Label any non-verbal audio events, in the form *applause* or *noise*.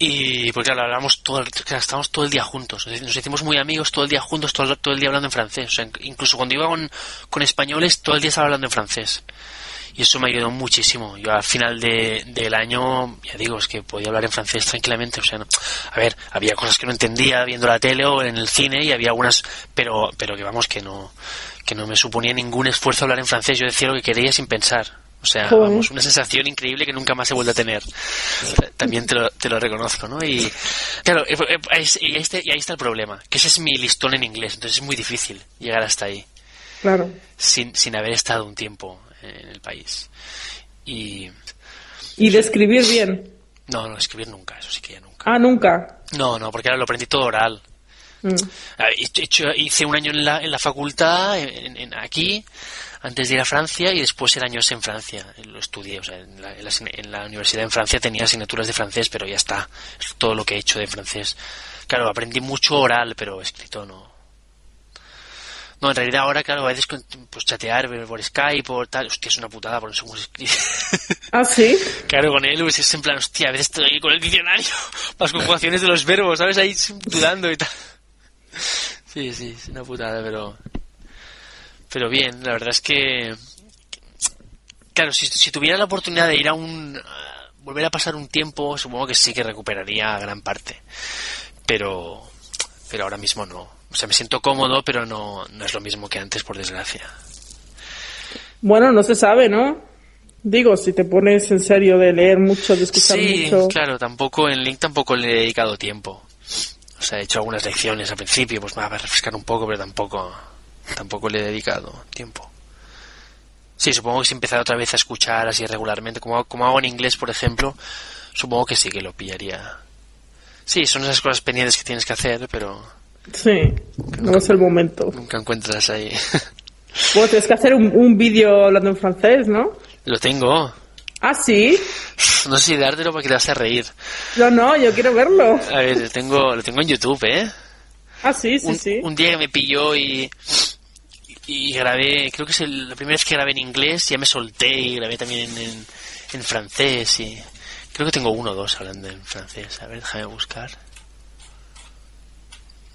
Y pues claro, hablamos todo, estábamos todo el día juntos. Nos hicimos muy amigos todo el día juntos, todo, todo el día hablando en francés. O sea, inc- incluso cuando iba con, con españoles, todo el día estaba hablando en francés. Y eso me ayudó muchísimo. Yo al final de, del año, ya digo, es que podía hablar en francés tranquilamente. O sea, no- a ver, había cosas que no entendía viendo la tele o en el cine y había algunas, pero, pero que vamos, que no, que no me suponía ningún esfuerzo hablar en francés. Yo decía lo que quería sin pensar. O sea, Joder. vamos, una sensación increíble que nunca más he vuelto a tener. También te lo, te lo reconozco, ¿no? Y claro, eh, eh, es- y ahí, está, y ahí está el problema, que ese es mi listón en inglés, entonces es muy difícil llegar hasta ahí Claro. sin, sin haber estado un tiempo en el país. Y Y de escribir bien. no, no, escribir nunca, eso sí que ya nunca. Ah, nunca. No, no, porque ahora lo aprendí todo oral. Mm. Ah, he hecho- hice un año en la, en la facultad, en, en- aquí, antes de ir a Francia, y después el año es en Francia. Lo estudié, o sea, en la, en la asign- en la universidad en Francia tenía asignaturas de francés, pero ya está. Es todo lo que he hecho de francés. Claro, aprendí mucho oral, pero escrito no. No, en realidad ahora, claro, a veces pues chatear por Skype o tal, hostia, es una putada, porque no sé cómo se escribe. *laughs* Ah, sí. Claro, con él pues, es en plan, hostia, a veces estoy con el diccionario, *laughs* las conjugaciones de los verbos, ¿sabes? Ahí dudando y tal. *laughs* Sí, sí, es una putada, pero... Pero bien, la verdad es que... Claro, si, si tuviera la oportunidad de ir a un... a volver a pasar un tiempo, supongo que sí que recuperaría gran parte. Pero... Pero ahora mismo no. O sea, me siento cómodo, pero no, no es lo mismo que antes, por desgracia. Bueno, no se sabe, ¿no? Digo, si te pones en serio de leer mucho, de escuchar Sí, mucho. claro, tampoco en Link tampoco le he dedicado tiempo. O sea, he hecho algunas lecciones al principio, pues me va a refrescar un poco, pero tampoco tampoco le he dedicado tiempo. Sí, supongo que si empezara otra vez a escuchar así regularmente, como, como hago en inglés, por ejemplo, supongo que sí que lo pillaría. Sí, son esas cosas pendientes que tienes que hacer, pero Sí, no es el momento. nunca encuentras ahí. *laughs* Bueno, tienes que hacer un, un vídeo hablando en francés, ¿no? lo tengo. Ah, sí. No sé si dártelo porque te vas a reír. No, no, yo quiero verlo. A ver, lo tengo, lo tengo en YouTube, ¿eh? Ah, sí, sí, un, sí. un día que me pilló y, y grabé, creo que es el- la primera vez que grabé en inglés, ya me solté y grabé también en, en, en francés y creo que tengo uno o dos hablando en francés. A ver, déjame buscar.